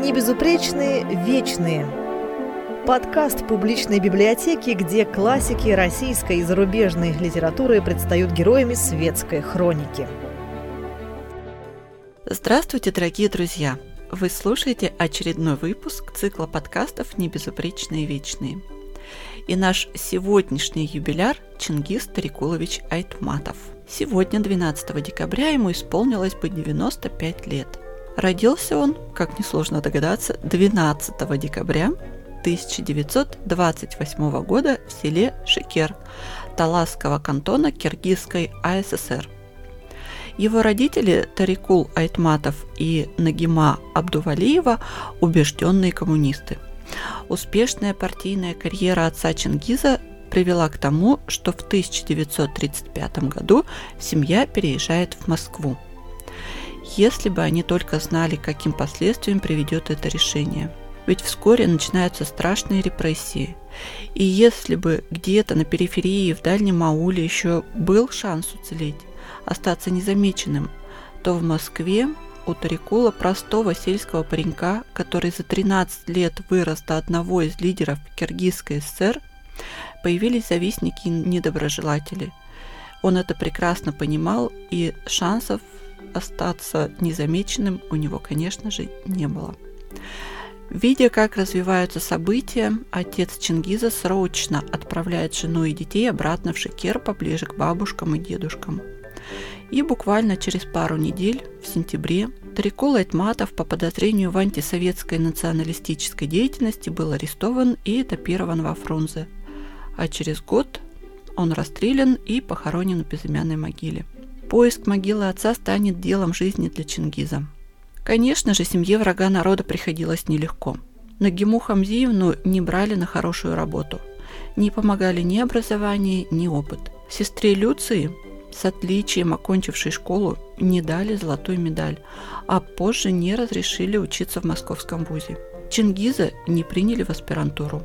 Небезупречные вечные. Подкаст публичной библиотеки, где классики российской и зарубежной литературы предстают героями светской хроники. Здравствуйте, дорогие друзья! Вы слушаете очередной выпуск цикла подкастов «Небезупречные вечные». И наш сегодняшний юбиляр Чингис Тарикулович Айтматов. Сегодня, 12 декабря, ему исполнилось бы 95 лет – Родился он, как несложно догадаться, 12 декабря 1928 года в селе Шекер Таласского кантона Киргизской АССР. Его родители Тарикул Айтматов и Нагима Абдувалиева – убежденные коммунисты. Успешная партийная карьера отца Чингиза привела к тому, что в 1935 году семья переезжает в Москву – если бы они только знали, каким последствиям приведет это решение. Ведь вскоре начинаются страшные репрессии. И если бы где-то на периферии в дальнем ауле еще был шанс уцелеть, остаться незамеченным, то в Москве у Тарикула, простого сельского паренька, который за 13 лет вырос до одного из лидеров Киргизской ССР, появились завистники и недоброжелатели. Он это прекрасно понимал, и шансов остаться незамеченным у него, конечно же, не было. Видя, как развиваются события, отец Чингиза срочно отправляет жену и детей обратно в Шекер поближе к бабушкам и дедушкам. И буквально через пару недель, в сентябре, Тарикул Айтматов по подозрению в антисоветской националистической деятельности был арестован и этапирован во Фрунзе. А через год он расстрелян и похоронен в безымянной могиле. Поиск могилы отца станет делом жизни для Чингиза. Конечно же, семье врага народа приходилось нелегко. Нагиму Хамзиевну не брали на хорошую работу. Не помогали ни образование, ни опыт. Сестре Люции, с отличием окончившей школу, не дали золотую медаль, а позже не разрешили учиться в московском вузе. Чингиза не приняли в аспирантуру.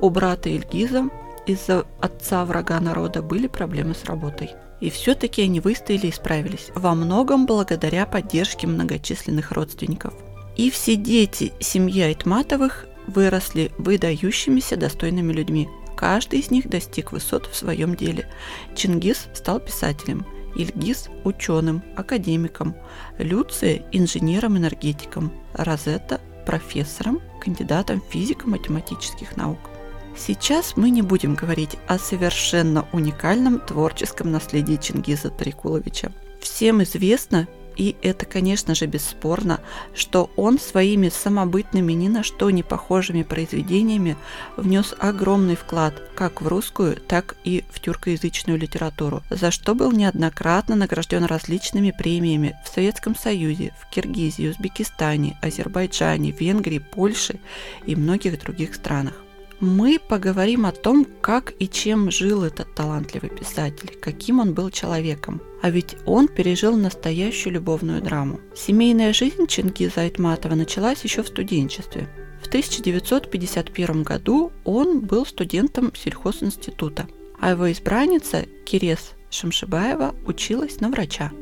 У брата Ильгиза из-за отца врага народа были проблемы с работой. И все-таки они выстояли и справились, во многом благодаря поддержке многочисленных родственников. И все дети семьи Айтматовых выросли выдающимися достойными людьми. Каждый из них достиг высот в своем деле. Чингис стал писателем, Ильгиз – ученым, академиком, Люция – инженером-энергетиком, Розетта – профессором, кандидатом физико-математических наук. Сейчас мы не будем говорить о совершенно уникальном творческом наследии Чингиза Тарикуловича. Всем известно, и это, конечно же, бесспорно, что он своими самобытными, ни на что не похожими произведениями внес огромный вклад как в русскую, так и в тюркоязычную литературу, за что был неоднократно награжден различными премиями в Советском Союзе, в Киргизии, Узбекистане, Азербайджане, Венгрии, Польше и многих других странах мы поговорим о том, как и чем жил этот талантливый писатель, каким он был человеком. А ведь он пережил настоящую любовную драму. Семейная жизнь Чингиза Айтматова началась еще в студенчестве. В 1951 году он был студентом сельхозинститута, а его избранница Кирес Шамшибаева училась на врача.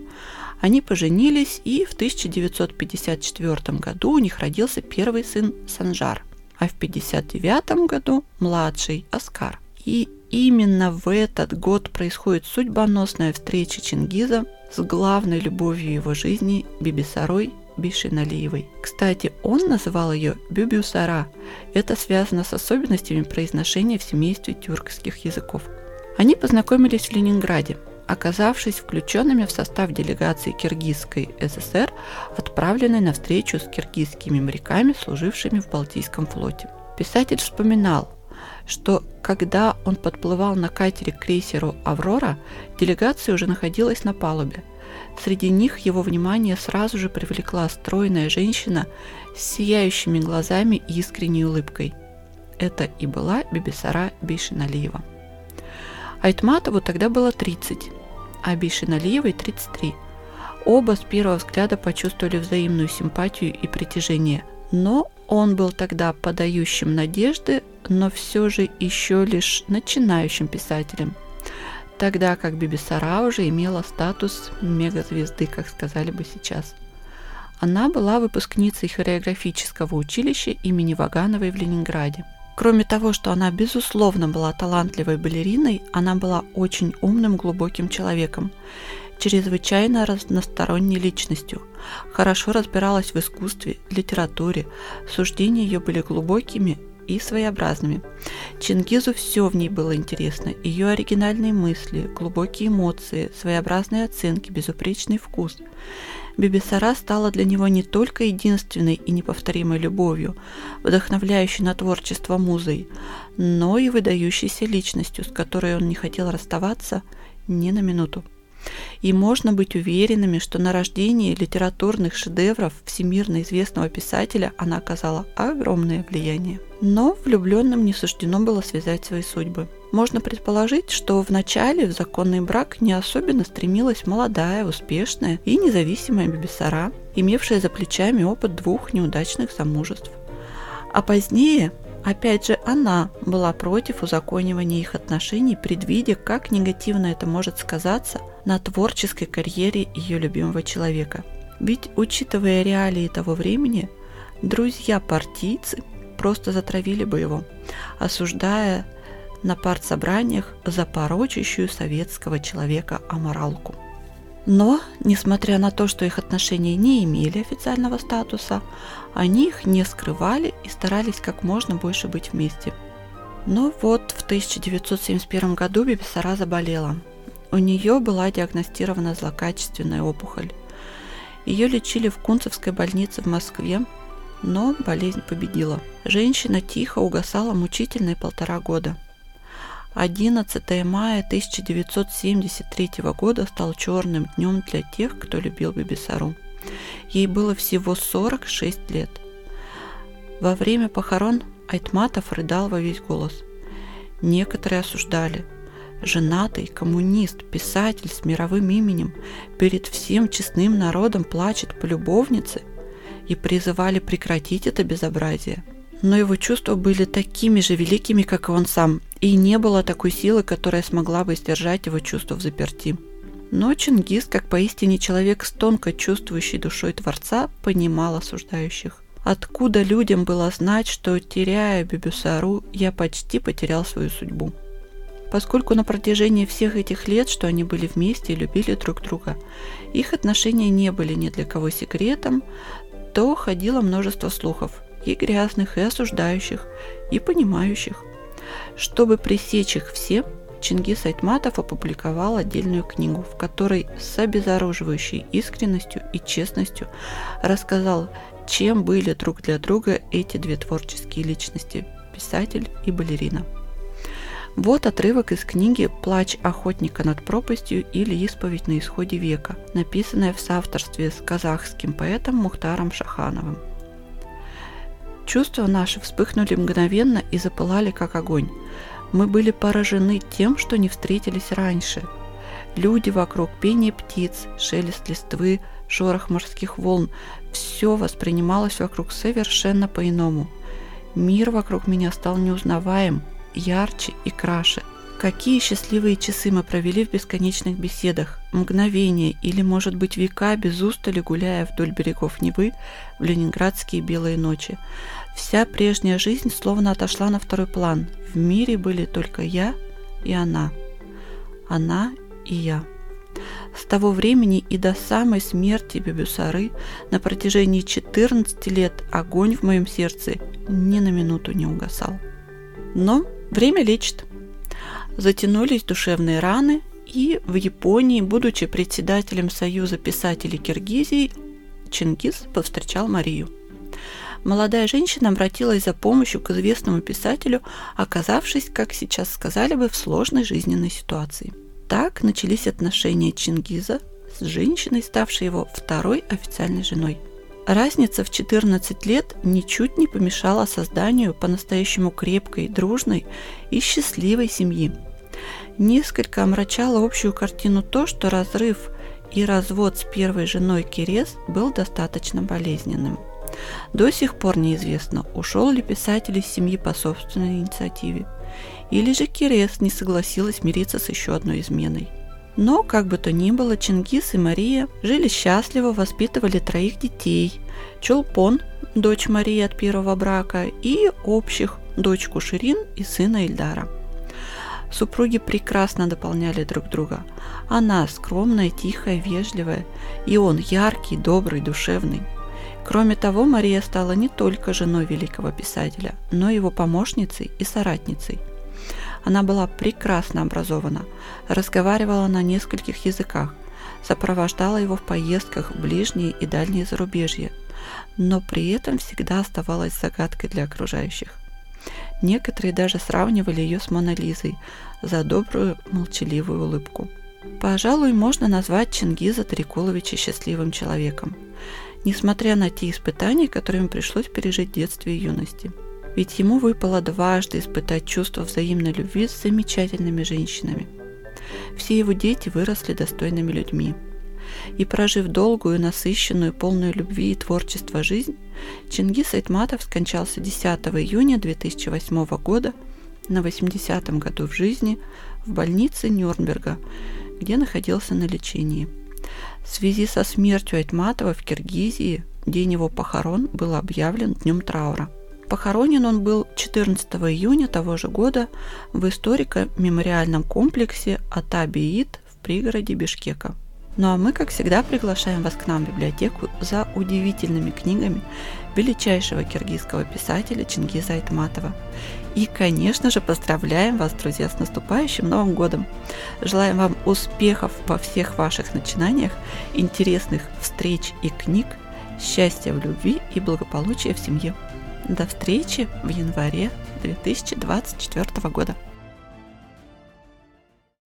Они поженились, и в 1954 году у них родился первый сын Санжар а в 1959 году младший Оскар. И именно в этот год происходит судьбоносная встреча Чингиза с главной любовью его жизни Бибисарой Бишиналиевой. Кстати, он называл ее Бюбюсара. Это связано с особенностями произношения в семействе тюркских языков. Они познакомились в Ленинграде, оказавшись включенными в состав делегации Киргизской ССР, отправленной на встречу с киргизскими моряками, служившими в Балтийском флоте. Писатель вспоминал, что когда он подплывал на катере к крейсеру «Аврора», делегация уже находилась на палубе. Среди них его внимание сразу же привлекла стройная женщина с сияющими глазами и искренней улыбкой. Это и была Бибисара Бейшиналиева. Айтматову тогда было 30, а Бишиналиевой 33. Оба с первого взгляда почувствовали взаимную симпатию и притяжение. Но он был тогда подающим надежды, но все же еще лишь начинающим писателем. Тогда как Бибисара уже имела статус мегазвезды, как сказали бы сейчас. Она была выпускницей хореографического училища имени Вагановой в Ленинграде. Кроме того, что она безусловно была талантливой балериной, она была очень умным, глубоким человеком, чрезвычайно разносторонней личностью, хорошо разбиралась в искусстве, литературе, суждения ее были глубокими и своеобразными. Чингизу все в ней было интересно. Ее оригинальные мысли, глубокие эмоции, своеобразные оценки, безупречный вкус. Бибисара стала для него не только единственной и неповторимой любовью, вдохновляющей на творчество музой, но и выдающейся личностью, с которой он не хотел расставаться ни на минуту. И можно быть уверенными, что на рождение литературных шедевров всемирно известного писателя она оказала огромное влияние. Но влюбленным не суждено было связать свои судьбы. Можно предположить, что в начале в законный брак не особенно стремилась молодая, успешная и независимая Бибисара, имевшая за плечами опыт двух неудачных замужеств. А позднее Опять же, она была против узаконивания их отношений, предвидя, как негативно это может сказаться на творческой карьере ее любимого человека. Ведь, учитывая реалии того времени, друзья-партийцы просто затравили бы его, осуждая на партсобраниях за порочащую советского человека аморалку. Но, несмотря на то, что их отношения не имели официального статуса, они их не скрывали и старались как можно больше быть вместе. Но вот в 1971 году Бибисара заболела. У нее была диагностирована злокачественная опухоль. Ее лечили в Кунцевской больнице в Москве, но болезнь победила. Женщина тихо угасала мучительные полтора года – 11 мая 1973 года стал черным днем для тех, кто любил Бибисару. Ей было всего 46 лет. Во время похорон Айтматов рыдал во весь голос. Некоторые осуждали. Женатый, коммунист, писатель с мировым именем перед всем честным народом плачет по любовнице и призывали прекратить это безобразие – но его чувства были такими же великими, как и он сам, и не было такой силы, которая смогла бы сдержать его чувства в заперти. Но Чингис, как поистине человек с тонко чувствующей душой Творца, понимал осуждающих. Откуда людям было знать, что, теряя Бибюсару, я почти потерял свою судьбу? Поскольку на протяжении всех этих лет, что они были вместе и любили друг друга, их отношения не были ни для кого секретом, то ходило множество слухов – и грязных, и осуждающих, и понимающих. Чтобы пресечь их все, Чингис Айтматов опубликовал отдельную книгу, в которой с обезоруживающей искренностью и честностью рассказал, чем были друг для друга эти две творческие личности – писатель и балерина. Вот отрывок из книги «Плач охотника над пропастью» или «Исповедь на исходе века», написанная в соавторстве с казахским поэтом Мухтаром Шахановым. Чувства наши вспыхнули мгновенно и запылали, как огонь. Мы были поражены тем, что не встретились раньше. Люди вокруг, пение птиц, шелест листвы, шорох морских волн – все воспринималось вокруг совершенно по-иному. Мир вокруг меня стал неузнаваем, ярче и краше. Какие счастливые часы мы провели в бесконечных беседах, мгновения или, может быть, века без устали гуляя вдоль берегов Невы в ленинградские белые ночи. Вся прежняя жизнь словно отошла на второй план. В мире были только я и она. Она и я. С того времени и до самой смерти Бебюсары на протяжении 14 лет огонь в моем сердце ни на минуту не угасал. Но время лечит. Затянулись душевные раны, и в Японии, будучи председателем Союза писателей Киргизии, Чингис повстречал Марию молодая женщина обратилась за помощью к известному писателю, оказавшись, как сейчас сказали бы, в сложной жизненной ситуации. Так начались отношения Чингиза с женщиной, ставшей его второй официальной женой. Разница в 14 лет ничуть не помешала созданию по-настоящему крепкой, дружной и счастливой семьи. Несколько омрачало общую картину то, что разрыв и развод с первой женой Кирес был достаточно болезненным. До сих пор неизвестно, ушел ли писатель из семьи по собственной инициативе, или же Кирес не согласилась мириться с еще одной изменой. Но, как бы то ни было, Чингис и Мария жили счастливо, воспитывали троих детей. Чулпон, дочь Марии от первого брака, и общих, дочку Ширин и сына Ильдара. Супруги прекрасно дополняли друг друга. Она скромная, тихая, вежливая, и он яркий, добрый, душевный. Кроме того, Мария стала не только женой великого писателя, но и его помощницей и соратницей. Она была прекрасно образована, разговаривала на нескольких языках, сопровождала его в поездках в ближние и дальние зарубежья, но при этом всегда оставалась загадкой для окружающих. Некоторые даже сравнивали ее с Мона Лизой за добрую молчаливую улыбку. Пожалуй, можно назвать Чингиза Тарикуловича счастливым человеком, несмотря на те испытания, которые ему пришлось пережить в детстве и юности – ведь ему выпало дважды испытать чувство взаимной любви с замечательными женщинами. Все его дети выросли достойными людьми. И прожив долгую, насыщенную, полную любви и творчества жизнь, Чингис Айтматов скончался 10 июня 2008 года на 80-м году в жизни в больнице Нюрнберга, где находился на лечении. В связи со смертью Айтматова в Киргизии день его похорон был объявлен днем траура – Похоронен он был 14 июня того же года в историко-мемориальном комплексе Атабиит в пригороде Бишкека. Ну а мы, как всегда, приглашаем вас к нам в библиотеку за удивительными книгами величайшего киргизского писателя Чингиза Айтматова. И, конечно же, поздравляем вас, друзья, с наступающим Новым годом. Желаем вам успехов во всех ваших начинаниях, интересных встреч и книг, счастья в любви и благополучия в семье. До встречи в январе 2024 года.